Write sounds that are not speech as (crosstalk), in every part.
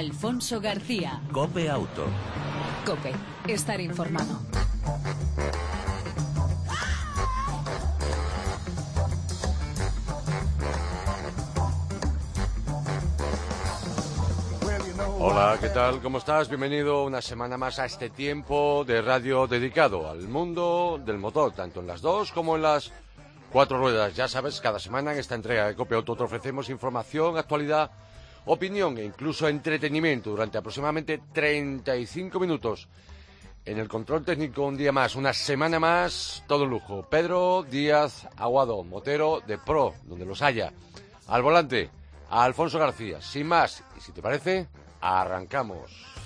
Alfonso García. Cope Auto. Cope, estar informado. Hola, ¿qué tal? ¿Cómo estás? Bienvenido una semana más a este tiempo de radio dedicado al mundo del motor, tanto en las dos como en las cuatro ruedas. Ya sabes, cada semana en esta entrega de Copia Auto te ofrecemos información, actualidad, opinión e incluso entretenimiento durante aproximadamente 35 minutos. En el control técnico un día más, una semana más, todo lujo. Pedro Díaz Aguado, motero de Pro, donde los haya. Al volante, a Alfonso García. Sin más, y si te parece, arrancamos.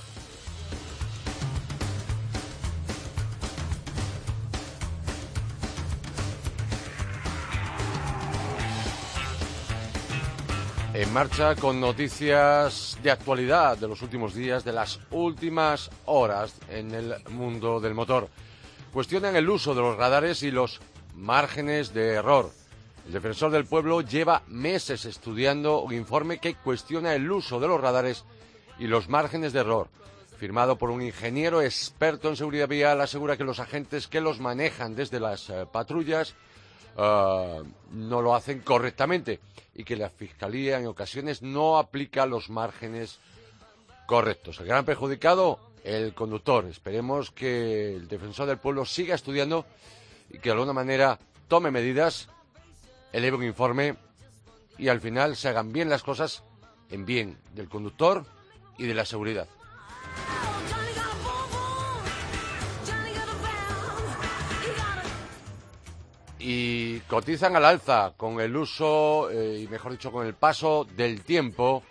En marcha con noticias de actualidad de los últimos días, de las últimas horas en el mundo del motor. Cuestionan el uso de los radares y los márgenes de error. El defensor del pueblo lleva meses estudiando un informe que cuestiona el uso de los radares y los márgenes de error. Firmado por un ingeniero experto en seguridad vial, asegura que los agentes que los manejan desde las eh, patrullas eh, no lo hacen correctamente y que la Fiscalía en ocasiones no aplica los márgenes correctos. El gran perjudicado, el conductor. Esperemos que el defensor del pueblo siga estudiando y que de alguna manera tome medidas, eleve un informe y al final se hagan bien las cosas en bien del conductor y de la seguridad. Y cotizan al alza con el uso eh, y mejor dicho con el paso del tiempo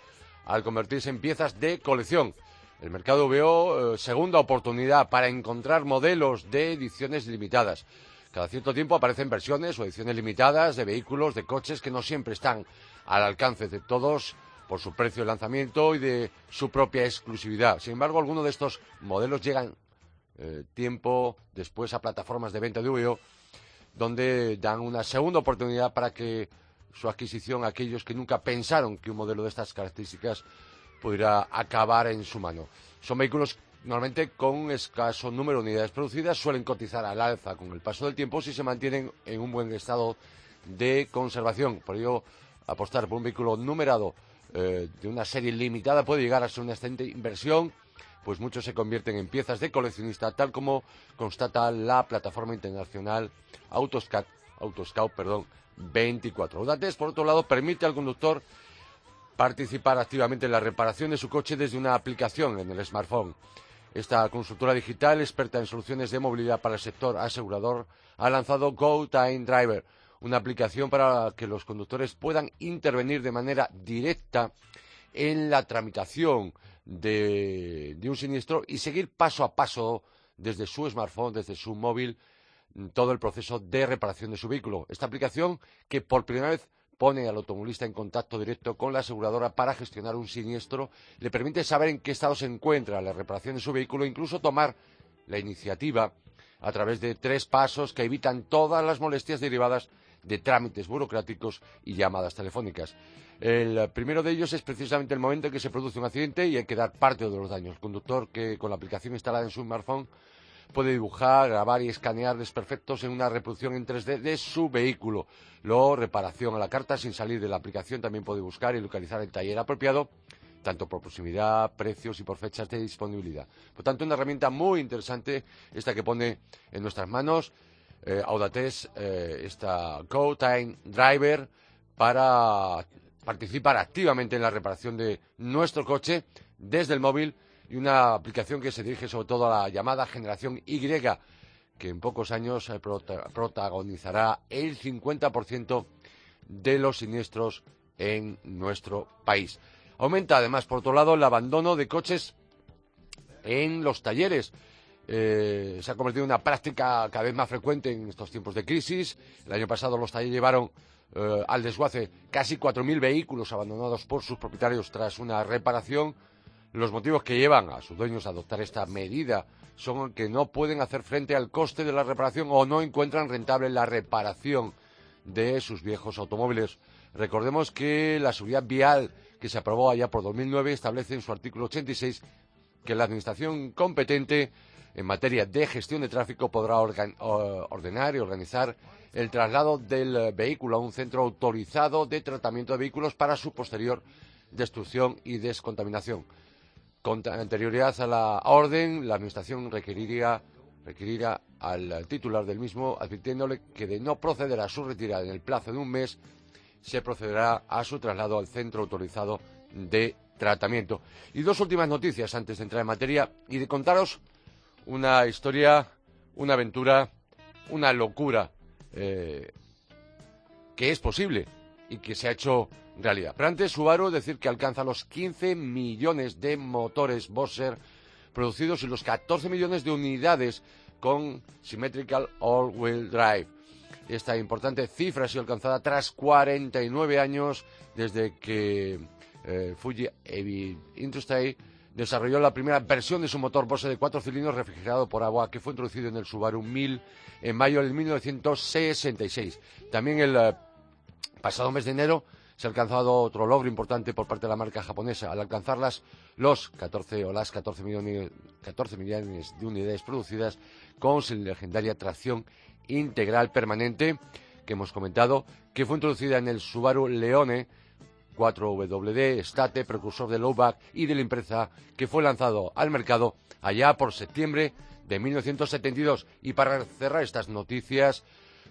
al convertirse en piezas de colección. El mercado veo eh, segunda oportunidad para encontrar modelos de ediciones limitadas. Cada cierto tiempo aparecen versiones o ediciones limitadas de vehículos, de coches que no siempre están al alcance de todos por su precio de lanzamiento y de su propia exclusividad. Sin embargo, algunos de estos modelos llegan eh, tiempo después a plataformas de venta de VO donde dan una segunda oportunidad para que su adquisición aquellos que nunca pensaron que un modelo de estas características pudiera acabar en su mano. Son vehículos normalmente con un escaso número de unidades producidas, suelen cotizar al alza con el paso del tiempo si se mantienen en un buen estado de conservación. Por ello, apostar por un vehículo numerado eh, de una serie limitada puede llegar a ser una excelente inversión pues muchos se convierten en piezas de coleccionista, tal como constata la plataforma internacional Autoscout, Autoscout perdón, 24. Audates, por otro lado, permite al conductor participar activamente en la reparación de su coche desde una aplicación en el smartphone. Esta consultora digital, experta en soluciones de movilidad para el sector asegurador, ha lanzado Go Time Driver, una aplicación para que los conductores puedan intervenir de manera directa en la tramitación de, un siniestro y seguir paso a paso desde su smartphone, desde su móvil, todo el proceso de reparación de su vehículo. Esta aplicación que por primera vez pone al automovilista en contacto directo con la aseguradora para gestionar un siniestro, le permite saber en qué estado se encuentra la reparación de su vehículo e incluso tomar la iniciativa a través de tres pasos que evitan todas las molestias derivadas de trámites burocráticos y llamadas telefónicas. El primero de ellos es precisamente el momento en que se produce un accidente y hay que dar parte de los daños. El conductor que con la aplicación instalada en su smartphone puede dibujar, grabar y escanear desperfectos en una reproducción en 3D de su vehículo. Luego, reparación a la carta sin salir de la aplicación. También puede buscar y localizar el taller apropiado, tanto por proximidad, precios y por fechas de disponibilidad. Por tanto, una herramienta muy interesante esta que pone en nuestras manos eh, Audates, eh, esta GoTime Driver, para participar activamente en la reparación de nuestro coche desde el móvil y una aplicación que se dirige sobre todo a la llamada generación Y, que en pocos años eh, protagonizará el 50% de los siniestros en nuestro país. Aumenta además, por otro lado, el abandono de coches en los talleres. Eh, se ha convertido en una práctica cada vez más frecuente en estos tiempos de crisis. El año pasado los talleres llevaron eh, al desguace casi 4.000 vehículos abandonados por sus propietarios tras una reparación. Los motivos que llevan a sus dueños a adoptar esta medida son que no pueden hacer frente al coste de la reparación o no encuentran rentable la reparación de sus viejos automóviles. Recordemos que la seguridad vial que se aprobó allá por 2009 establece en su artículo 86 que la Administración competente en materia de gestión de tráfico podrá ordenar y organizar el traslado del vehículo a un centro autorizado de tratamiento de vehículos para su posterior destrucción y descontaminación. Con anterioridad a la orden, la Administración requeriría, requeriría al titular del mismo advirtiéndole que de no proceder a su retirada en el plazo de un mes, se procederá a su traslado al centro autorizado de tratamiento. Y dos últimas noticias antes de entrar en materia y de contaros una historia, una aventura, una locura eh, que es posible y que se ha hecho realidad. Pero antes, Subaru decir que alcanza los 15 millones de motores Boxer producidos y los 14 millones de unidades con Symmetrical All-Wheel Drive. Esta importante cifra ha sido alcanzada tras 49 años desde que eh, Fuji Heavy Industry desarrolló la primera versión de su motor Bose de cuatro cilindros refrigerado por agua que fue introducido en el Subaru 1000 en mayo del 1966. También el eh, pasado mes de enero se ha alcanzado otro logro importante por parte de la marca japonesa al alcanzar las, los 14 o las 14 millones, 14 millones de unidades producidas con su legendaria tracción integral permanente que hemos comentado, que fue introducida en el Subaru Leone 4WD State, precursor del Lowback y de la empresa que fue lanzado al mercado allá por septiembre de 1972. Y para cerrar estas noticias,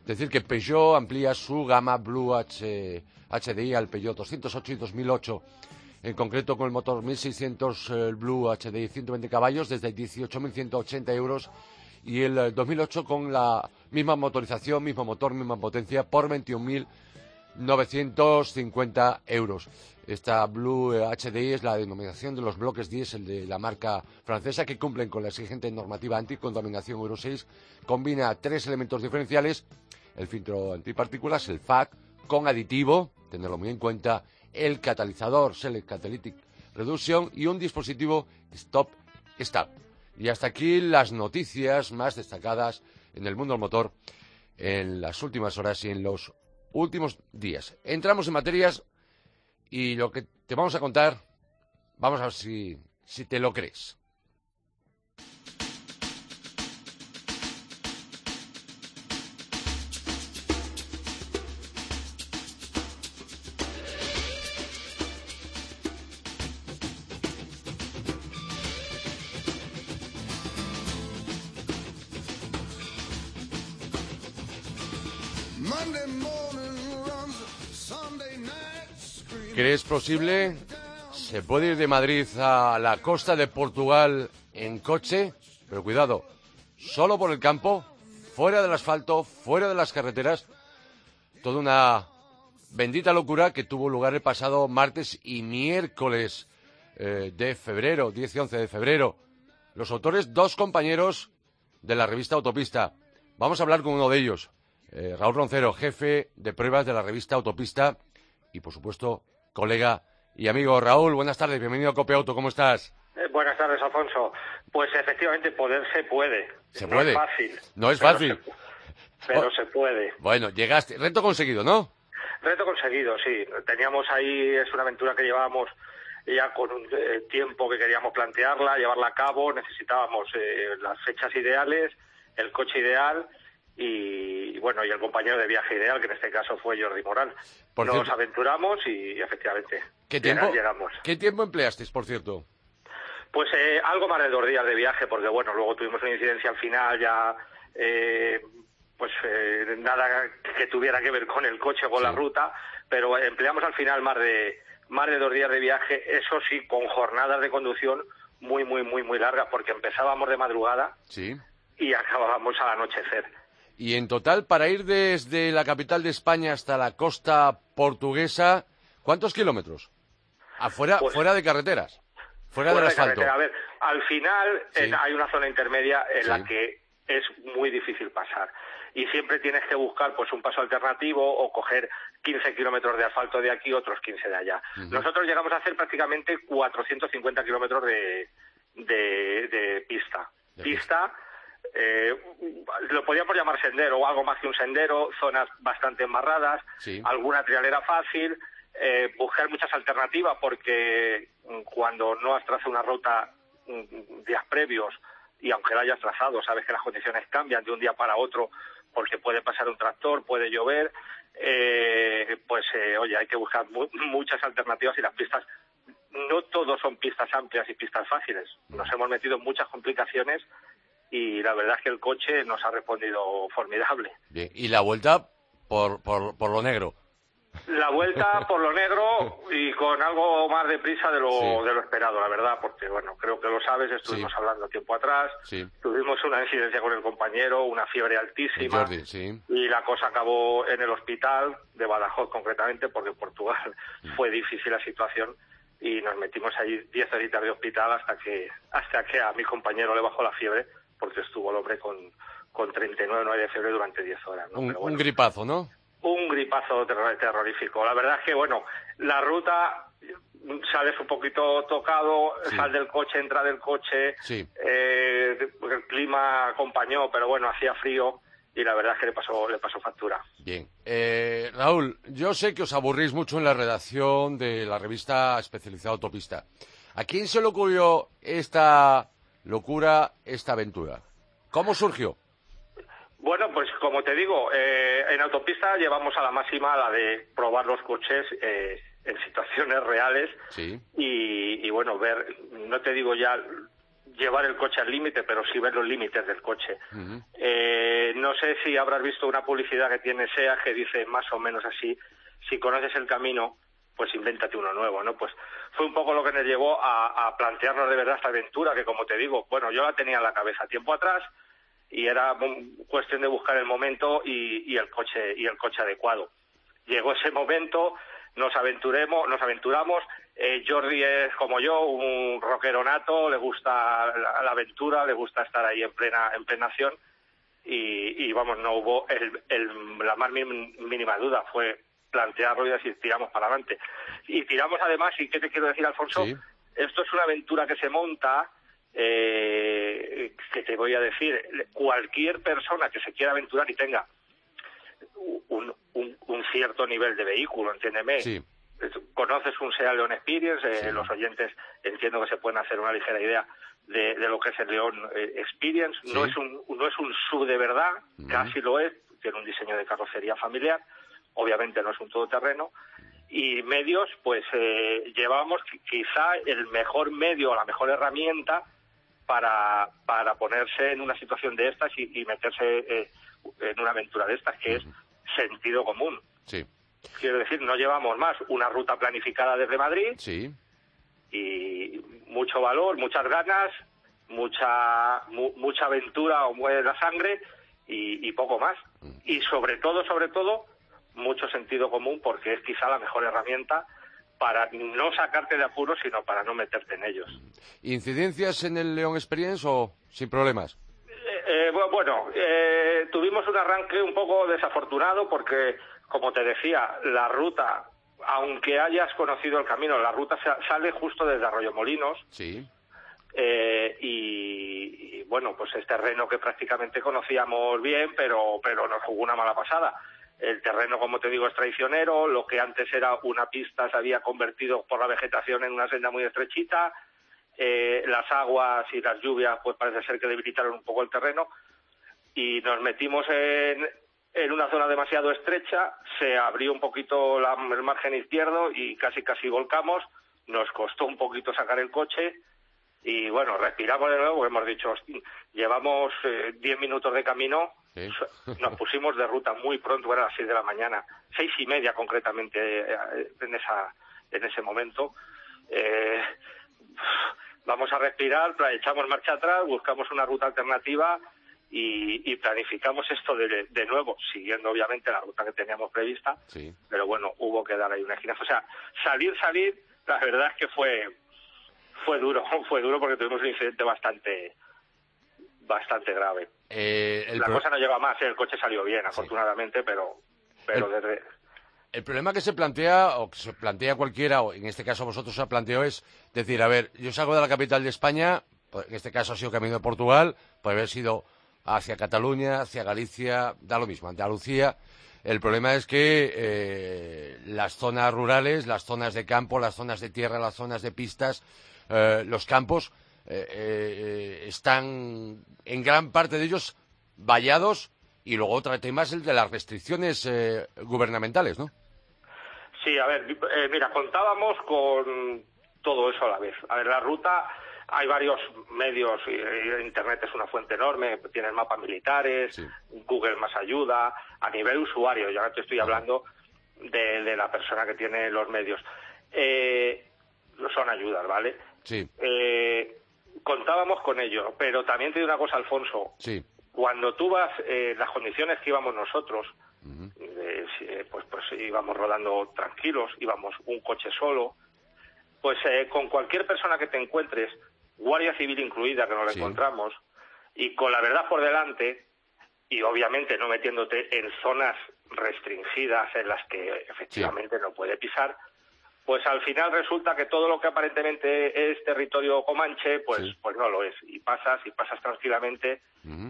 decir que Peugeot amplía su gama Blue H, HDI al Peugeot 208 y 2008, en concreto con el motor 1600 Blue HDI 120 caballos desde 18.180 euros y el 2008 con la misma motorización, mismo motor, misma potencia por 21.000 950 euros. Esta Blue HDI es la denominación de los bloques diésel de la marca francesa que cumplen con la exigente normativa anticontaminación Euro 6. Combina tres elementos diferenciales, el filtro antipartículas, el FAC, con aditivo, tenerlo muy en cuenta, el catalizador Select Catalytic Reduction y un dispositivo Stop Start. Y hasta aquí las noticias más destacadas en el mundo del motor en las últimas horas y en los últimos días. Entramos en materias y lo que te vamos a contar, vamos a ver si, si te lo crees. ¿Crees posible? ¿Se puede ir de Madrid a la costa de Portugal en coche? Pero cuidado, solo por el campo, fuera del asfalto, fuera de las carreteras. Toda una bendita locura que tuvo lugar el pasado martes y miércoles eh, de febrero, 10 y 11 de febrero. Los autores, dos compañeros de la revista Autopista. Vamos a hablar con uno de ellos, eh, Raúl Roncero, jefe de pruebas de la revista Autopista y, por supuesto, colega y amigo Raúl. Buenas tardes, bienvenido a Copiauto, ¿cómo estás? Eh, buenas tardes, Alfonso. Pues efectivamente, poder se puede. Se puede. No es fácil. No es fácil. pero se puede. Bueno, llegaste. Reto conseguido, ¿no? Reto conseguido, sí. Teníamos ahí, es una aventura que llevábamos ya con un eh, tiempo que queríamos plantearla, llevarla a cabo. Necesitábamos eh, las fechas ideales, el coche ideal y bueno y el compañero de viaje ideal que en este caso fue Jordi Moral nos aventuramos y, efectivamente ¿qué tiempo, llegamos. ¿qué tiempo empleasteis por cierto? pues eh, algo más de dos días de viaje porque bueno luego tuvimos una incidencia al final ya eh, pues eh, nada que tuviera que ver con el coche o con la ruta pero empleamos al final más de más de dos días de viaje eso sí con jornadas de conducción muy muy muy muy largas porque empezábamos de madrugada sí. y acabábamos al anochecer y en total, para ir desde la capital de España hasta la costa portuguesa, ¿cuántos kilómetros? Afuera, pues fuera de carreteras, fuera, del asfalto. A ver, al final eh, hay una zona intermedia en la que es muy difícil pasar. Y siempre tienes que buscar pues un paso alternativo o coger 15 kilómetros de asfalto de aquí, otros 15 de allá. Nosotros llegamos a hacer prácticamente 450 kilómetros de, de, pista. pista eh, lo podíamos llamar sendero o algo más que un sendero, zonas bastante embarradas, alguna trialera fácil, eh, buscar muchas alternativas porque mm, cuando no has trazado una ruta mm, días previos y aunque la hayas trazado, sabes que las condiciones cambian de un día para otro porque puede pasar un tractor, puede llover, eh, pues eh, oye, hay que buscar muchas alternativas y las pistas no todos son pistas amplias y pistas fáciles. Nos hemos metido en muchas complicaciones y la verdad es que el coche nos ha respondido formidable. Bien, y la vuelta por, por, por lo negro. La vuelta (laughs) por lo negro y con algo más de prisa de lo, de lo esperado, la verdad, porque, bueno, creo que lo sabes, estuvimos hablando tiempo atrás, tuvimos una incidencia con el compañero, una fiebre altísima, y la cosa acabó en el hospital de Badajoz concretamente, porque en Portugal mm. fue difícil la situación y nos metimos ahí 10 horitas de hospital hasta que, hasta que a mi compañero le bajó la fiebre, porque estuvo el hombre con, con 39 9 de fiebre durante 10 horas. un gripazo, ¿no? un gripazo terrorífico. La verdad es que, bueno, la ruta sales un poquito tocado, sal del coche, entra del coche, eh, el clima acompañó, pero bueno, hacía frío y la verdad es que le pasó, le pasó factura. Bien. Eh, Raúl, yo sé que os aburrís mucho en la redacción de la revista especializada Autopista. ¿A quién se le ocurrió esta locura, esta aventura? ¿Cómo surgió? Bueno, pues como te digo, eh, en autopista llevamos a la máxima la de probar los coches eh, en situaciones reales y, bueno, ver, no te digo ya llevar el coche al límite, pero sí ver los límites del coche. Eh, no sé si habrás visto una publicidad que tiene SEA que dice más o menos así, si conoces el camino, pues invéntate uno nuevo, ¿no? Pues fue un poco lo que nos llevó a, plantearnos de verdad esta aventura que, como te digo, bueno, yo la tenía en la cabeza tiempo atrás, y era cuestión de buscar el momento y, el coche y el coche adecuado. Llegó ese momento, nos aventuremos, nos aventuramos. Eh, Jordi es como yo, un rockero nato, le gusta la, aventura, le gusta estar ahí en plena en plena acción y, vamos, no hubo la más mínima duda, fue plantearlo y decir tiramos para adelante. Y tiramos además, y qué te quiero decir, Alfonso, esto es una aventura que se monta eh, que te voy a decir, cualquier persona que se quiera aventurar y tenga un, cierto nivel de vehículo, entiéndeme. Conoces un SEA León Experience, eh, los oyentes entiendo que se pueden hacer una ligera idea de, lo que es el León eh, Experience. No es un no es un sub de verdad, casi lo es, tiene un diseño de carrocería familiar, obviamente no es un todoterreno, y medios, pues eh, llevamos quizá el mejor medio, la mejor herramienta para, para ponerse en una situación de estas y, meterse eh, en una aventura de estas, que es sentido común. Sí. Quiero decir, no llevamos más una ruta planificada desde Madrid sí. y mucho valor, muchas ganas, mucha mucha aventura o mueve la sangre y, y poco más. Mm. Y sobre todo, sobre todo, mucho sentido común porque es quizá la mejor herramienta para no sacarte de apuros, sino para no meterte en ellos. ¿Incidencias en el León Experience o sin problemas? Eh, eh, bueno, eh, tuvimos un arranque un poco desafortunado porque, como te decía, la ruta, aunque hayas conocido el camino, la ruta sale justo desde Arroyo Molinos. Sí. y, bueno, pues es terreno que prácticamente conocíamos bien, pero, pero nos jugó una mala pasada. El terreno, como te digo, es traicionero. Lo que antes era una pista se había convertido por la vegetación en una senda muy estrechita. Eh, las aguas y las lluvias, pues parece ser que debilitaron un poco el terreno. Y nos metimos en, una zona demasiado estrecha. Se abrió un poquito el margen izquierdo y casi casi volcamos. Nos costó un poquito sacar el coche y bueno, respiramos de nuevo, hemos dicho, llevamos 10 eh, minutos de camino, nos pusimos de ruta muy pronto, era las 6 de la mañana, seis y media concretamente eh, en, esa, en ese momento. Eh, vamos a respirar, echamos marcha atrás, buscamos una ruta alternativa y, planificamos esto de, de, nuevo, siguiendo obviamente la ruta que teníamos prevista, pero bueno, hubo que dar ahí una esquina. O sea, salir, salir, la verdad es que fue fue duro, (laughs) fue duro porque tuvimos un incidente bastante bastante grave. Eh, la cosa no lleva más, ¿eh? el coche salió bien, afortunadamente, pero, pero el... desde... El problema que se plantea, o que se plantea cualquiera, o en este caso vosotros se planteado, es decir, a ver, yo salgo de la capital de España, pues, en este caso ha sido camino de Portugal, puede haber sido hacia Cataluña, hacia Galicia, da lo mismo, Andalucía, El problema es que eh, las zonas rurales, las zonas de campo, las zonas de tierra, las zonas de pistas, eh, los campos, eh, están en gran parte de ellos vallados y luego otro tema es el de las restricciones gubernamentales, ¿no? Sí, a ver, mira, contábamos con todo eso a la vez. A ver, la ruta hay varios medios, Internet es una fuente enorme, tienes mapas militares, Google más ayuda, a nivel usuario, ya te estoy hablando de, la persona que tiene los medios. Eh, son ayudas, ¿vale? Sí. Eh, contábamos con ello, pero también te digo una cosa, Alfonso. Sí. Cuando tú vas, eh, las condiciones que íbamos nosotros, pues, pues íbamos rodando tranquilos, íbamos un coche solo, pues con cualquier persona que te encuentres, Guardia Civil incluida, que nos la encontramos, y con la verdad por delante, y obviamente no metiéndote en zonas restringidas en las que efectivamente no puede pisar, pues al final resulta que todo lo que aparentemente es territorio comanche, pues, pues no lo es. Y pasas, y pasas tranquilamente,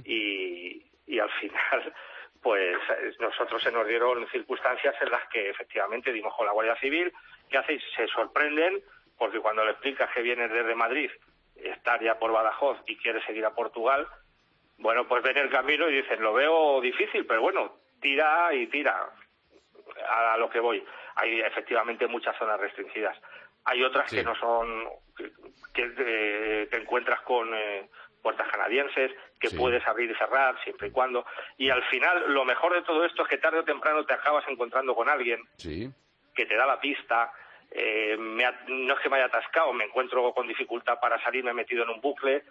y, y al final, (laughs) pues nosotros se nos dieron circunstancias en las que efectivamente dimos con la Guardia Civil, que hacéis, se sorprenden, porque cuando le explicas que vienes desde Madrid estar ya por Badajoz y quiere seguir a Portugal, bueno, pues ven el camino y dicen, lo veo difícil, pero bueno, tira y tira a lo que voy. Hay efectivamente muchas zonas restringidas. Hay otras que no son, que, eh, te encuentras con eh, puertas canadienses, que puedes abrir y cerrar siempre y cuando. Y al final, lo mejor de todo esto es que tarde o temprano te acabas encontrando con alguien que te da la pista, eh, no es que me haya atascado, me encuentro con dificultad para salir, me he metido en un bucle,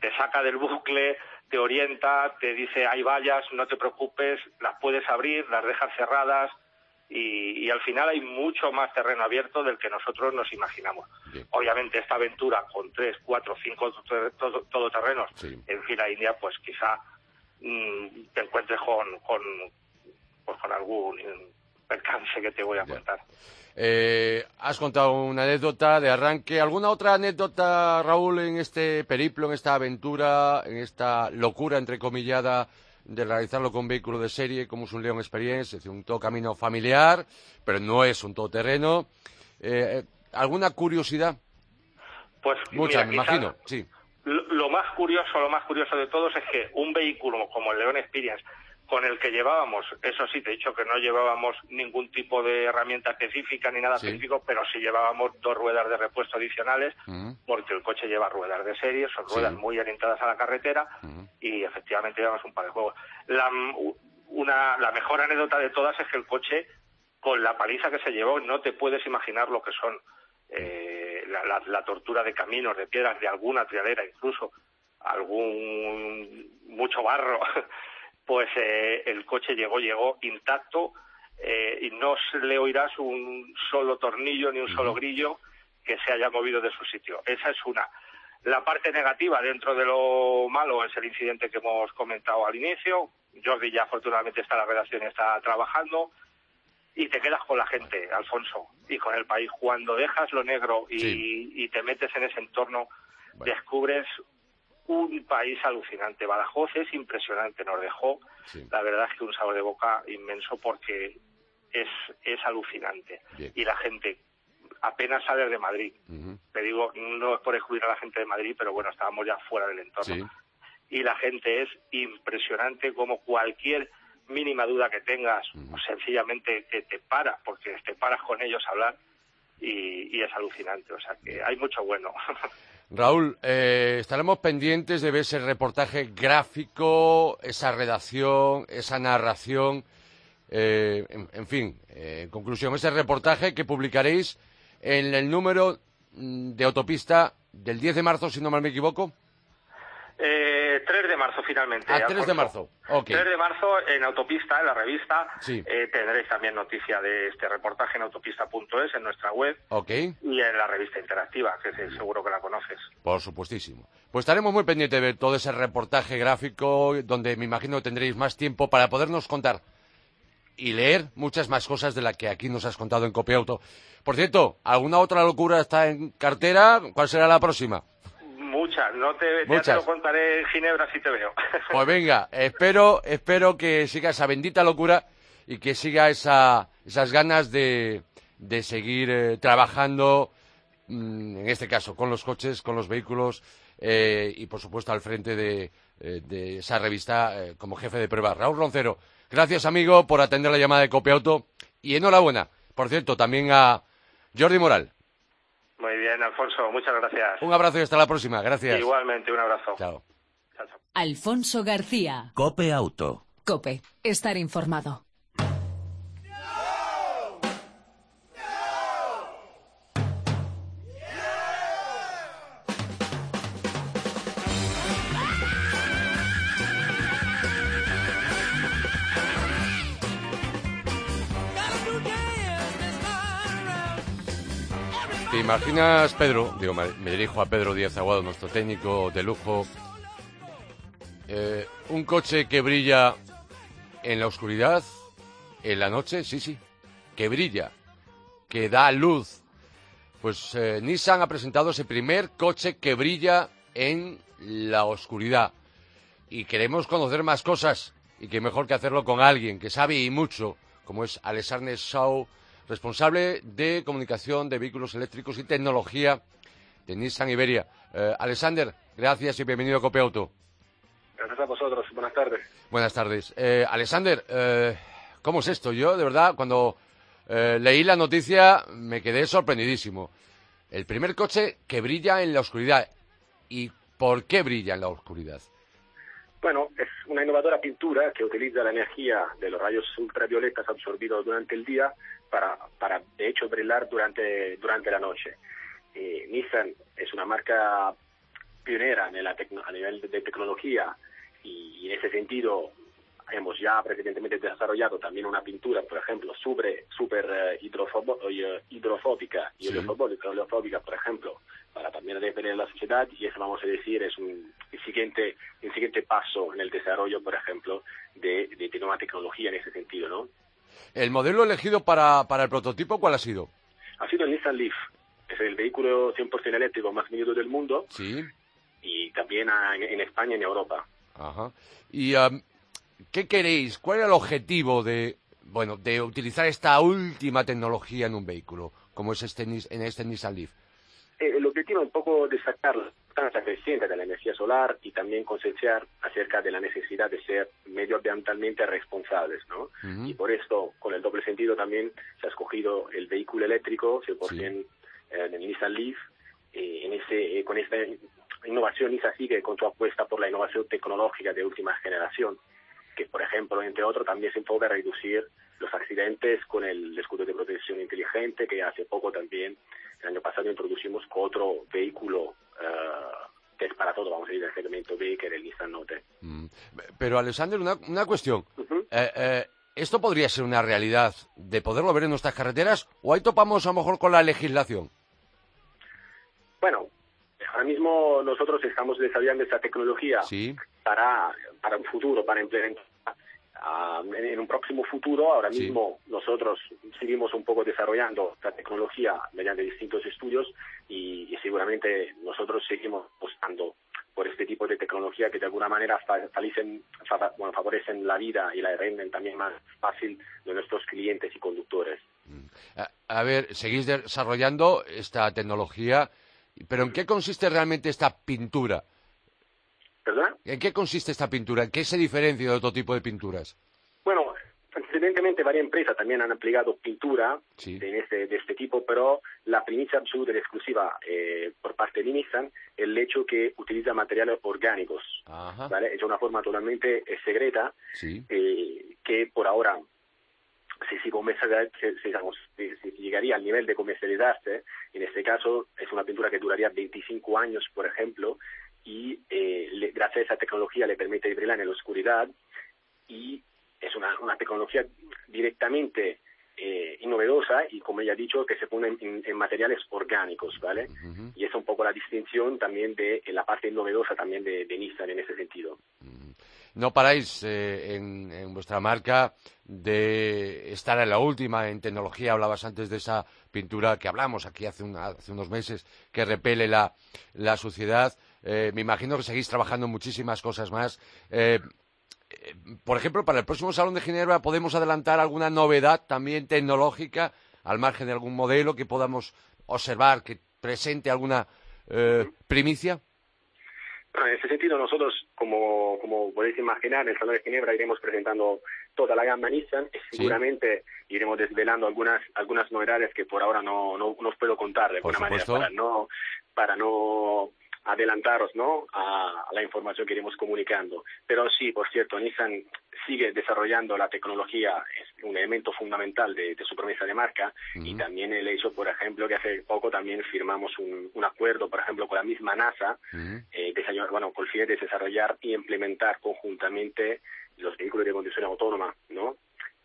te saca del bucle, te orienta, te dice hay vallas, no te preocupes, las puedes abrir, las dejas cerradas y, al final hay mucho más terreno abierto del que nosotros nos imaginamos. Obviamente esta aventura con tres, cuatro, cinco todoterrenos en fila india, pues quizá mm, te encuentres con, con, pues con algún percance que te voy a contar. Eh, has contado una anécdota de arranque. ¿Alguna otra anécdota, Raúl, en este periplo, en esta aventura, en esta locura entrecomillada de realizarlo con vehículo de serie, como es un León Experience? Es decir, un todo camino familiar, pero no es un todoterreno. Eh, ¿Alguna curiosidad? Pues Muchas, me imagino, sí. lo más curioso, lo más curioso de todos es que un vehículo como el León Experience con el que llevábamos, eso sí, te he dicho que no llevábamos ningún tipo de herramienta específica ni nada específico, pero sí llevábamos dos ruedas de repuesto adicionales, porque el coche lleva ruedas de serie, son ruedas muy orientadas a la carretera, y efectivamente llevamos un par de juegos. La, una, la mejor anécdota de todas es que el coche, con la paliza que se llevó, no te puedes imaginar lo que son eh, la, la tortura de caminos, de piedras, de alguna triadera incluso, algún mucho barro (laughs) pues eh, el coche llegó, llegó intacto eh, y no le oirás un solo tornillo ni un solo grillo que se haya movido de su sitio. Esa es una. La parte negativa dentro de lo malo es el incidente que hemos comentado al inicio. Jordi ya afortunadamente está en la redacción y está trabajando. Y te quedas con la gente, Alfonso, y con el país. Cuando dejas lo negro y, te metes en ese entorno, descubres un país alucinante. Badajoz es impresionante, nos dejó, la verdad es que un sabor de boca inmenso porque es, es alucinante. Y la gente apenas sale de Madrid. Te digo, no es por excluir a la gente de Madrid, pero bueno, estábamos ya fuera del entorno. Y la gente es impresionante como cualquier mínima duda que tengas, sencillamente que te para, porque te paras con ellos a hablar y, y es alucinante. O sea que hay mucho bueno. (laughs) Raúl, eh, estaremos pendientes de ver ese reportaje gráfico, esa redacción, esa narración, eh, en, fin, eh, en conclusión, ese reportaje que publicaréis en el número mm, de autopista del 10 de marzo, si no mal me equivoco. 3 de marzo finalmente. Ah, 3 de marzo. 3 de marzo en Autopista, en la revista. Eh, tendréis también noticia de este reportaje en autopista.es, en nuestra web. Y en la revista interactiva, que seguro que la conoces. Por supuestísimo. Pues estaremos muy pendientes de ver todo ese reportaje gráfico, donde me imagino que tendréis más tiempo para podernos contar y leer muchas más cosas de las que aquí nos has contado en Copiauto. Por cierto, ¿alguna otra locura está en cartera? ¿Cuál será la próxima? Muchas, no te, Ya te lo contaré en Ginebra si te veo. (laughs) Pues venga, espero, espero que siga esa bendita locura y que siga esa, esas ganas de, de seguir eh, trabajando, mm, en este caso, con los coches, con los vehículos eh, y, por supuesto, al frente de, eh, de esa revista como jefe de pruebas. Raúl Roncero, gracias, amigo, por atender la llamada de Copiauto y enhorabuena, por cierto, también a Jordi Moral. Muy bien, Alfonso, muchas gracias. Un abrazo y hasta la próxima, gracias. Igualmente, un abrazo. Chao. Alfonso García. Cope Auto. Cope, estar informado. Imaginas, Pedro? Digo, me dirijo a Pedro Díaz Aguado, nuestro técnico de lujo. eh, un coche que brilla en la oscuridad, en la noche, sí, sí, que brilla, que da luz. Pues eh, Nissan ha presentado ese primer coche que brilla en la oscuridad. Y queremos conocer más cosas. Y que mejor que hacerlo con alguien que sabe y mucho, como es Alexander Shaw, responsable de comunicación de vehículos eléctricos y tecnología de Nissan Iberia. Eh, Alexander, gracias y bienvenido a Copeauto. Gracias a vosotros. Buenas tardes. Buenas tardes. Eh, Alexander, eh, ¿cómo es esto? Yo, de verdad, cuando eh, leí la noticia me quedé sorprendidísimo. El primer coche que brilla en la oscuridad. ¿Y por qué brilla en la oscuridad? Bueno, es una innovadora pintura que utiliza la energía de los rayos ultravioletas absorbidos durante el día para, para de hecho, brillar durante, durante la noche. Eh, Nissan es una marca pionera en la a nivel de, de tecnología y, y en ese sentido hemos ya recientemente desarrollado también una pintura, por ejemplo, super, super eh, eh, hidrofóbica y Sí. oleofóbica, oleofóbica, por ejemplo, para también repeler la sociedad y eso vamos a decir es un el siguiente el siguiente paso en el desarrollo, por ejemplo, de, de, de nueva tecnología en ese sentido, ¿no? ¿El modelo elegido para, para el prototipo cuál ha sido? Ha sido el Nissan Leaf, es el vehículo 100% eléctrico más vendido del mundo Sí. y también en, España y en Europa. Ajá. ¿Y qué queréis? ¿Cuál era el objetivo de, bueno, de utilizar esta última tecnología en un vehículo, como es este, en este Nissan Leaf? Eh, el objetivo es un poco destacar la importancia creciente de la energía solar y también concienciar acerca de la necesidad de ser medioambientalmente responsables, ¿no? Ujú. Y por esto, con el doble sentido también se ha escogido el vehículo eléctrico 100% Sí. eh, del Nissan Leaf. Eh, en ese, eh, con esta innovación Nissan sigue con su apuesta por la innovación tecnológica de última generación, que por ejemplo, entre otros, también se enfoca a reducir los accidentes con el escudo de protección inteligente, que hace poco también, el año pasado, introducimos otro vehículo eh, que es para todo, vamos a decir, del segmento B, que era el Nissan Note. Mm. Pero, Alexander, una, una cuestión. Eh, eh, ¿Esto podría ser una realidad de poderlo ver en nuestras carreteras o ahí topamos a lo mejor con la legislación? Bueno, ahora mismo nosotros estamos desarrollando esta tecnología Sí. para, para un futuro, para implementar ah, en, en un próximo futuro. Ahora Sí. mismo nosotros seguimos un poco desarrollando esta tecnología mediante distintos estudios y, y seguramente nosotros seguimos apostando por este tipo de tecnología que de alguna manera fa- falicen- fa- bueno, favorecen la vida y la renden también más fácil de nuestros clientes y conductores. A, a ver, seguís desarrollando esta tecnología, pero ¿en qué consiste realmente esta pintura? ¿Verdad? ¿En qué consiste esta pintura? ¿En qué se diferencia de otro tipo de pinturas? Bueno, evidentemente varias empresas también han aplicado pintura Sí. de, este, de este tipo, pero la primicia absoluta y exclusiva eh, por parte de Nissan es el hecho que utiliza materiales orgánicos, Ajá. ¿vale? Es una forma totalmente eh, secreta Sí. eh, que por ahora si, si, si- si llegaría al nivel de comercializarse, en este caso es una pintura que duraría 25 años, por ejemplo, y eh, le- gracias a esa tecnología le permite brillar en la oscuridad y es una, una tecnología directamente eh, innovedosa y, como ya he dicho, que se pone en, en- materiales orgánicos, ¿vale? Ujú. Y es un poco la distinción también de la parte novedosa también de, de Nissan en ese sentido. No paráis eh, en, en vuestra marca de estar en la última en tecnología. Hablabas antes de esa pintura que hablamos aquí hace, una- hace unos meses que repele la, la suciedad. Eh, me imagino que seguís trabajando en muchísimas cosas más. Eh, por ejemplo, para el próximo Salón de Ginebra, ¿podemos adelantar alguna novedad también tecnológica, al margen de algún modelo que podamos observar, que presente alguna primicia? en ese sentido, nosotros, como, como podéis imaginar, en el Salón de Ginebra iremos presentando toda la gama Nissan y seguramente iremos desvelando algunas algunas novedades que por ahora no, no, os puedo contar de alguna manera para no para no adelantaros ¿no? A, la información que iremos comunicando. Pero sí, por cierto, Nissan sigue desarrollando la tecnología, es un elemento fundamental de, su promesa de marca y también el hecho, por ejemplo, que hace poco también firmamos un, un acuerdo, por ejemplo, con la misma NASA, eh, bueno, con el fin de desarrollar y implementar conjuntamente los vehículos de conducción autónoma, ¿no?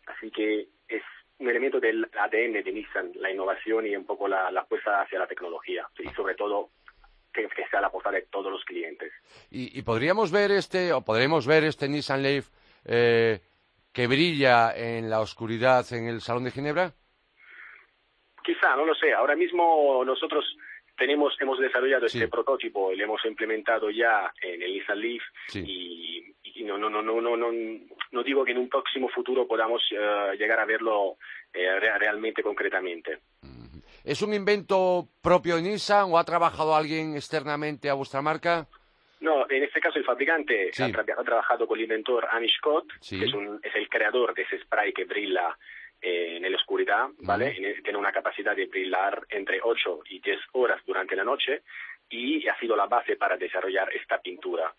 Así que es un elemento del ADN de Nissan, la innovación y un poco la, la apuesta hacia la tecnología y sobre todo que, sea la apuesta de todos los clientes. ¿Y, podríamos ver este, o podremos ver este Nissan Leaf eh, que brilla en la oscuridad en el Salón de Ginebra? Quizá, no lo sé. Ahora mismo nosotros tenemos, hemos desarrollado este prototipo y lo hemos implementado ya en el Nissan Leaf y, no, no, no, no, no, no, no digo que en un próximo futuro podamos eh, llegar a verlo eh, realmente concretamente. ¿Es un invento propio de Nissan o ha trabajado alguien externamente a vuestra marca? No, en este caso el fabricante ha, trabajado con el inventor Anish Scott, que es, el creador de ese spray que brilla eh, en la oscuridad, ¿vale? Tiene una capacidad de brillar entre 8 y 10 horas durante la noche y ha sido la base para desarrollar esta pintura.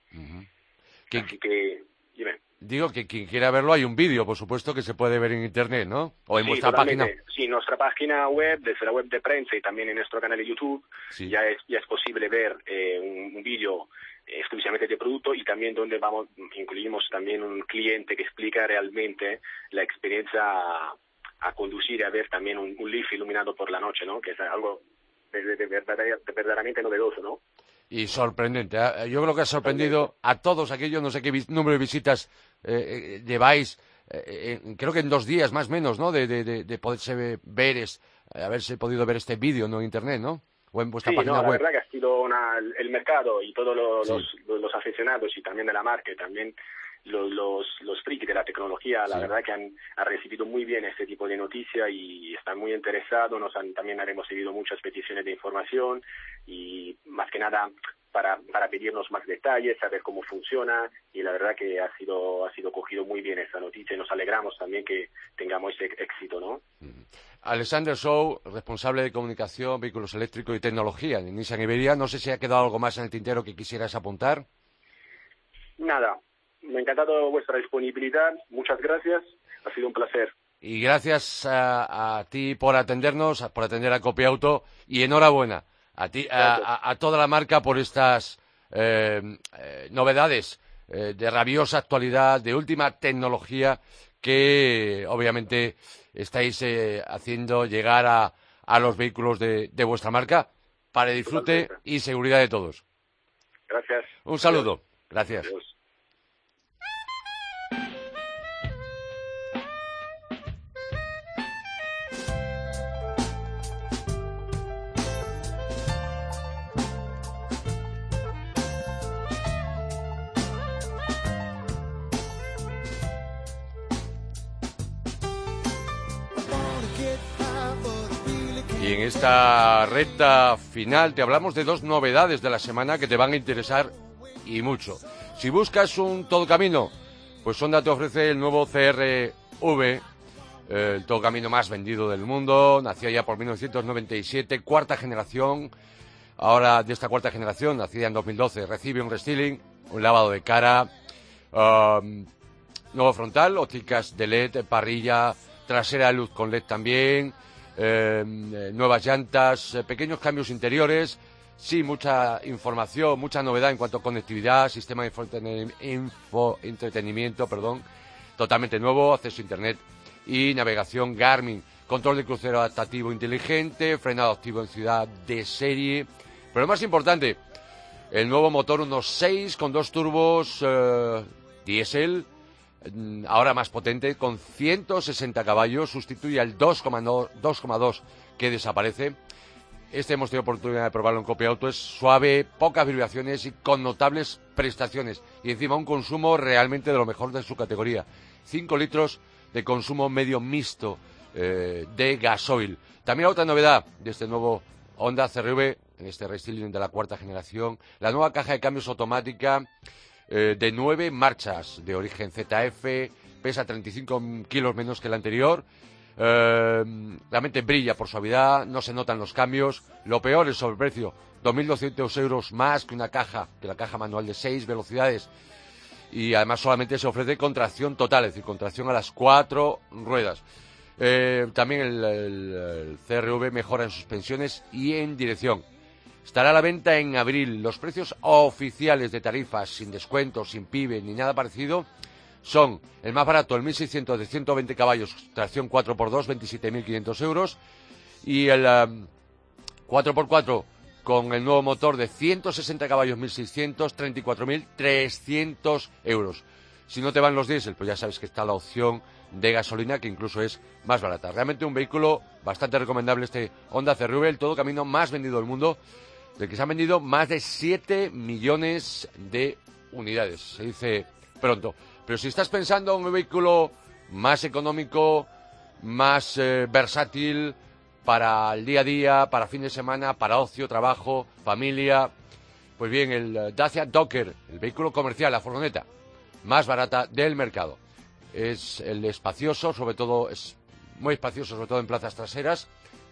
Así que, dime. Digo que quien quiera verlo hay un vídeo, por supuesto, que se puede ver en internet, ¿no? O en vuestra página. Sí, en nuestra página web, desde la web de prensa y también en nuestro canal de YouTube, ya, es, ya es posible ver eh, un, vídeo exclusivamente de producto y también donde vamos incluimos también un cliente que explica realmente la experiencia a, conducir y a ver también un, un Leaf iluminado por la noche, ¿no? Que es algo de, de, de verdaderamente novedoso, ¿no? Y sorprendente. ¿eh? Yo creo que ha sorprendido a todos aquellos, no sé qué número de visitas eh, eh, lleváis, creo que en dos días más o menos, ¿no? De, de, de poderse ver, es, haberse podido ver este vídeo ¿no? en Internet, ¿no? O en vuestra página no, web. La verdad que ha sido el mercado y todos los, los, aficionados y también de la marca y también los, los, los frikis de la tecnología, la verdad que han, recibido muy bien este tipo de noticia y están muy interesados. Nos han, también hemos recibido muchas peticiones de información y más que nada para, para pedirnos más detalles, saber cómo funciona y la verdad que ha sido, ha sido cogido muy bien esta noticia y nos alegramos también que tengamos ese éxito, ¿no? Mm. Alexander Show, responsable de comunicación, vehículos eléctricos y tecnología en Nissan Iberia. No sé si ha quedado algo más en el tintero que quisieras apuntar. Nada, me ha encantado vuestra disponibilidad. Muchas gracias. Ha sido un placer. Y gracias a, ti por atendernos, por atender a Copiauto y enhorabuena a, ti, a, toda la marca por estas eh, eh, novedades eh, de rabiosa actualidad, de última tecnología que obviamente estáis haciendo llegar a, los vehículos de, vuestra marca para disfrute y seguridad de todos. Gracias. Un saludo. Gracias. Esta recta final te hablamos de dos novedades de la semana que te van a interesar y mucho. Si buscas un todo camino, pues Honda te ofrece el nuevo CRV, el todo camino más vendido del mundo, nació ya por 1997, cuarta generación. Ahora de esta cuarta generación, nacida en 2012, recibe un restyling, un lavado de cara, um, nuevo frontal, ópticas de LED, parrilla, trasera luz con LED también, eh, nuevas llantas, eh, pequeños cambios interiores, sí, mucha información, mucha novedad en cuanto a conectividad, sistema de info, entretenimiento, perdón, totalmente nuevo, acceso a Internet y navegación Garmin, control de crucero adaptativo inteligente, frenado activo en ciudad de serie, pero lo más importante, el nuevo motor 1.6 con dos turbos eh, diésel, ahora más potente, con 160 caballos, sustituye al 2,2 que desaparece. este hemos tenido oportunidad de probarlo en Copia Auto, es suave, pocas vibraciones y con notables prestaciones. Y encima un consumo realmente de lo mejor de su categoría. 5 litros de consumo medio mixto eh, de gasoil. También otra novedad de este nuevo Honda CRV, en este restyling de la cuarta generación, la nueva caja de cambios automática eh, de nueve marchas de origen ZF, pesa 35 kilos menos que la anterior realmente brilla por suavidad, no se notan los cambios. Lo peor es el precio, 2.200 euros más que una caja, que la caja manual de 6 velocidades. Y además solamente se ofrece contracción total, es decir, contracción a las cuatro ruedas. Eh, también el, el, CRV mejora en suspensiones y en dirección. Estará a la venta en abril. Los precios oficiales de tarifas, sin descuentos, sin PIB ni nada parecido, son el más barato, el 1600 de 120 caballos, tracción 4x2, 27.500 euros. Y el 4x4 con el nuevo motor de 160 caballos, 1.600, 34.300 euros. Si no te van los diésel, pues ya sabes que está la opción de gasolina, que incluso es más barata. Realmente un vehículo bastante recomendable este Honda CRV, el todo camino más vendido del mundo, del que se han vendido más de 7 millones de unidades. Se dice pronto. Pero si estás pensando en un vehículo más económico, más eh, versátil para el día a día, para fin de semana, para ocio, trabajo, familia, pues bien, el Dacia Docker, el vehículo comercial, la furgoneta más barata del mercado. Es el espacioso, sobre todo, es muy espacioso, sobre todo en plazas traseras,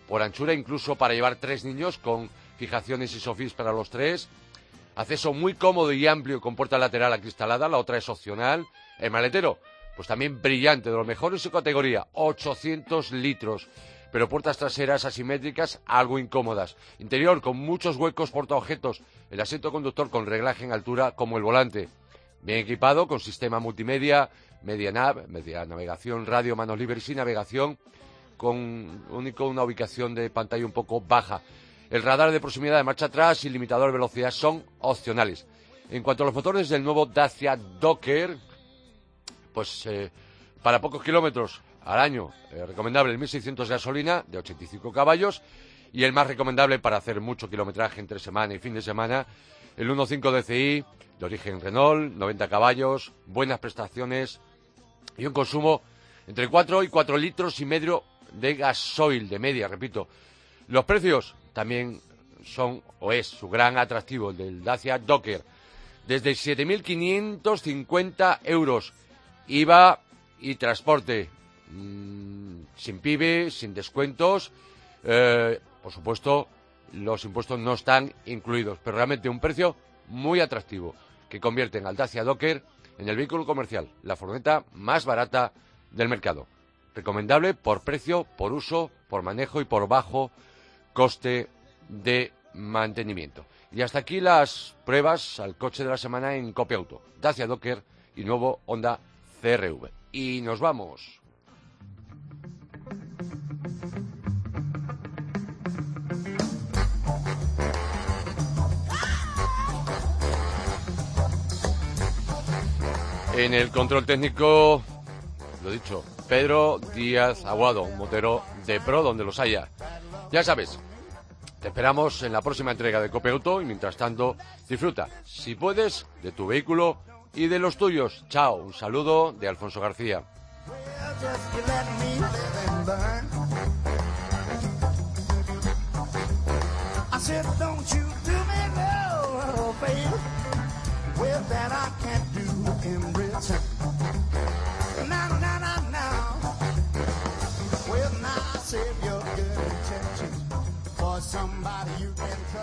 por anchura, incluso para llevar tres niños con fijaciones y sofís para los tres. Acceso muy cómodo y amplio con puerta lateral acristalada, la otra es opcional. El maletero, pues también brillante, de lo mejor en su categoría, 800 litros, pero puertas traseras asimétricas algo incómodas. Interior con muchos huecos portaobjetos, el asiento conductor con reglaje en altura como el volante. Bien equipado con sistema multimedia, media nav, media navegación, radio, manos libres y navegación, con único una ubicación de pantalla un poco baja. El radar de proximidad de marcha atrás y limitador de velocidad son opcionales. En cuanto a los motores del nuevo Dacia Docker, pues eh, para pocos kilómetros al año, eh, recomendable el 1600 gasolina de 85 caballos y el más recomendable para hacer mucho kilometraje entre semana y fin de semana, el 1.5 DCI de origen Renault, 90 caballos, buenas prestaciones y un consumo entre 4 y 4 litros y medio de gasoil de media, repito. Los precios también son o es su gran atractivo, el del Dacia Docker, desde 7.550 euros IVA y transporte. Mm, sin PIB, sin descuentos. Eh, por supuesto, los impuestos no están incluidos, pero realmente un precio muy atractivo que convierte en Altacia Docker en el vehículo comercial, la furgoneta más barata del mercado. Recomendable por precio, por uso, por manejo y por bajo coste de mantenimiento. Y hasta aquí las pruebas al coche de la semana en Copia Auto. Dacia Docker y nuevo Honda CRV. Y nos vamos. En el control técnico, lo dicho, Pedro Díaz Aguado, un motero de pro donde los haya. Ya sabes, te esperamos en la próxima entrega de Cope Auto y mientras tanto, disfruta, si puedes, de tu vehículo y de los tuyos. Chao, un saludo de Alfonso García. somebody you can trust.